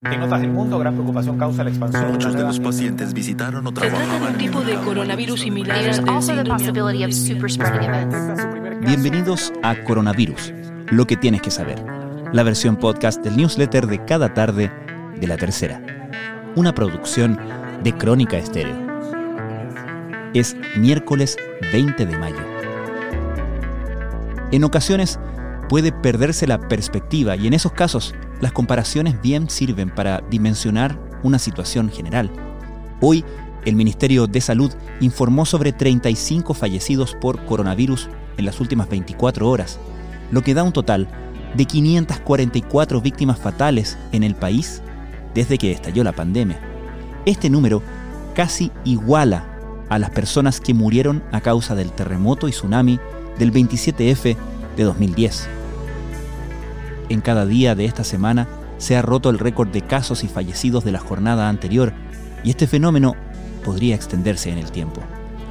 En otras del mundo, gran preocupación causa la expansión. Muchos de los pacientes visitaron o Se trata de un tipo de coronavirus similar. Bienvenidos a Coronavirus, lo que tienes que saber, la versión podcast del newsletter de cada tarde de la tercera, una producción de Crónica Estéreo. Es miércoles 20 de mayo. En ocasiones puede perderse la perspectiva y en esos casos las comparaciones bien sirven para dimensionar una situación general. Hoy, el Ministerio de Salud informó sobre 35 fallecidos por coronavirus en las últimas 24 horas, lo que da un total de 544 víctimas fatales en el país desde que estalló la pandemia. Este número casi iguala a las personas que murieron a causa del terremoto y tsunami del 27F de 2010. En cada día de esta semana se ha roto el récord de casos y fallecidos de la jornada anterior y este fenómeno podría extenderse en el tiempo.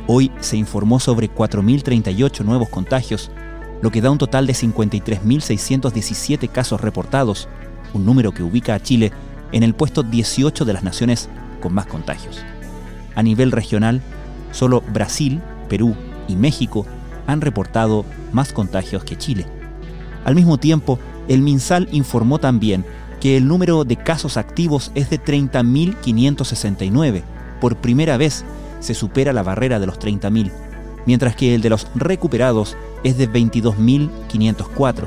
Hoy se informó sobre 4.038 nuevos contagios, lo que da un total de 53.617 casos reportados, un número que ubica a Chile en el puesto 18 de las naciones con más contagios. A nivel regional, solo Brasil, Perú y México han reportado más contagios que Chile. Al mismo tiempo, el MinSal informó también que el número de casos activos es de 30.569. Por primera vez se supera la barrera de los 30.000, mientras que el de los recuperados es de 22.504.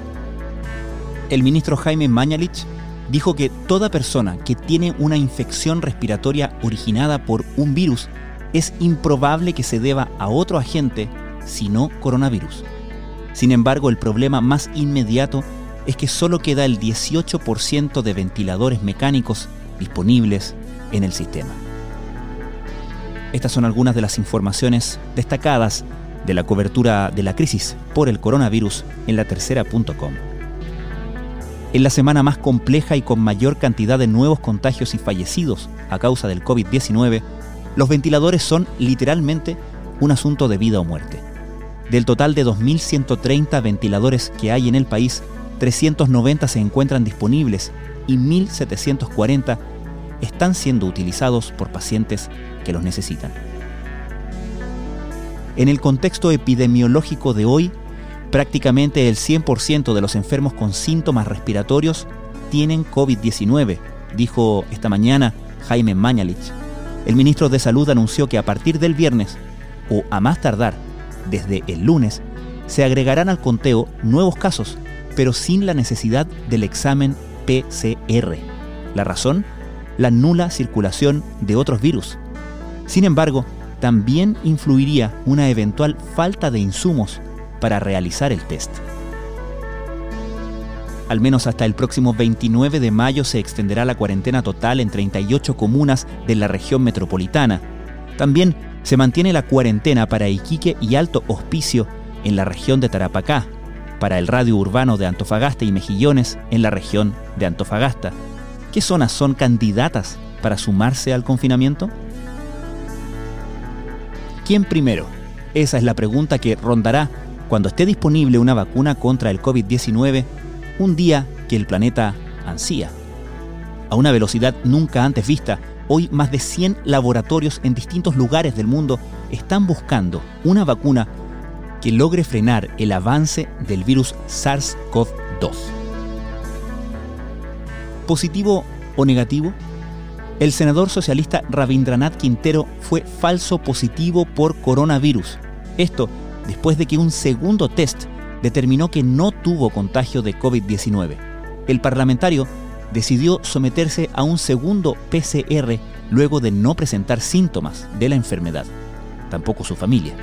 El ministro Jaime Mañalich dijo que toda persona que tiene una infección respiratoria originada por un virus es improbable que se deba a otro agente, sino coronavirus. Sin embargo, el problema más inmediato que solo queda el 18% de ventiladores mecánicos disponibles en el sistema. Estas son algunas de las informaciones destacadas de la cobertura de la crisis por el coronavirus en la tercera.com. En la semana más compleja y con mayor cantidad de nuevos contagios y fallecidos a causa del COVID-19, los ventiladores son literalmente un asunto de vida o muerte. Del total de 2.130 ventiladores que hay en el país, 390 se encuentran disponibles y 1.740 están siendo utilizados por pacientes que los necesitan. En el contexto epidemiológico de hoy, prácticamente el 100% de los enfermos con síntomas respiratorios tienen COVID-19, dijo esta mañana Jaime Mañalich. El ministro de Salud anunció que a partir del viernes, o a más tardar, desde el lunes, se agregarán al conteo nuevos casos, pero sin la necesidad del examen PCR. ¿La razón? La nula circulación de otros virus. Sin embargo, también influiría una eventual falta de insumos para realizar el test. Al menos hasta el próximo 29 de mayo se extenderá la cuarentena total en 38 comunas de la región metropolitana. También se mantiene la cuarentena para Iquique y Alto Hospicio en la región de Tarapacá, para el radio urbano de Antofagasta y Mejillones en la región de Antofagasta. ¿Qué zonas son candidatas para sumarse al confinamiento? ¿Quién primero? Esa es la pregunta que rondará cuando esté disponible una vacuna contra el COVID-19 un día que el planeta ansía. A una velocidad nunca antes vista, hoy más de 100 laboratorios en distintos lugares del mundo están buscando una vacuna que logre frenar el avance del virus SARS-CoV-2. ¿Positivo o negativo? El senador socialista Rabindranath Quintero fue falso positivo por coronavirus. Esto después de que un segundo test determinó que no tuvo contagio de COVID-19. El parlamentario decidió someterse a un segundo PCR luego de no presentar síntomas de la enfermedad, tampoco su familia.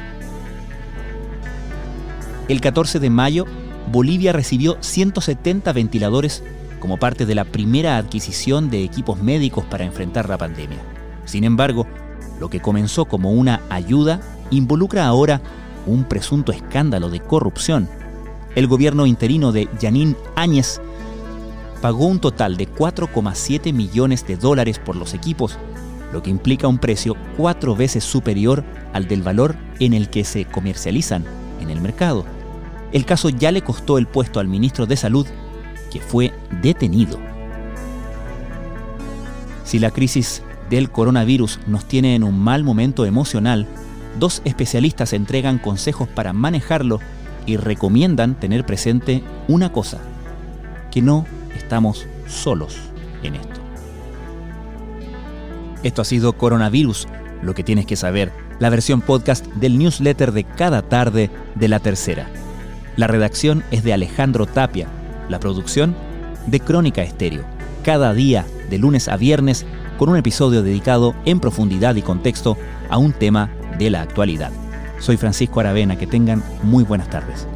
El 14 de mayo, Bolivia recibió 170 ventiladores como parte de la primera adquisición de equipos médicos para enfrentar la pandemia. Sin embargo, lo que comenzó como una ayuda involucra ahora un presunto escándalo de corrupción. El gobierno interino de Yanín Áñez pagó un total de 4,7 millones de dólares por los equipos, lo que implica un precio cuatro veces superior al del valor en el que se comercializan en el mercado. El caso ya le costó el puesto al ministro de Salud, que fue detenido. Si la crisis del coronavirus nos tiene en un mal momento emocional, dos especialistas entregan consejos para manejarlo y recomiendan tener presente una cosa, que no estamos solos en esto. Esto ha sido Coronavirus, lo que tienes que saber, la versión podcast del newsletter de cada tarde de la tercera. La redacción es de Alejandro Tapia, la producción de Crónica Estéreo, cada día de lunes a viernes con un episodio dedicado en profundidad y contexto a un tema de la actualidad. Soy Francisco Aravena, que tengan muy buenas tardes.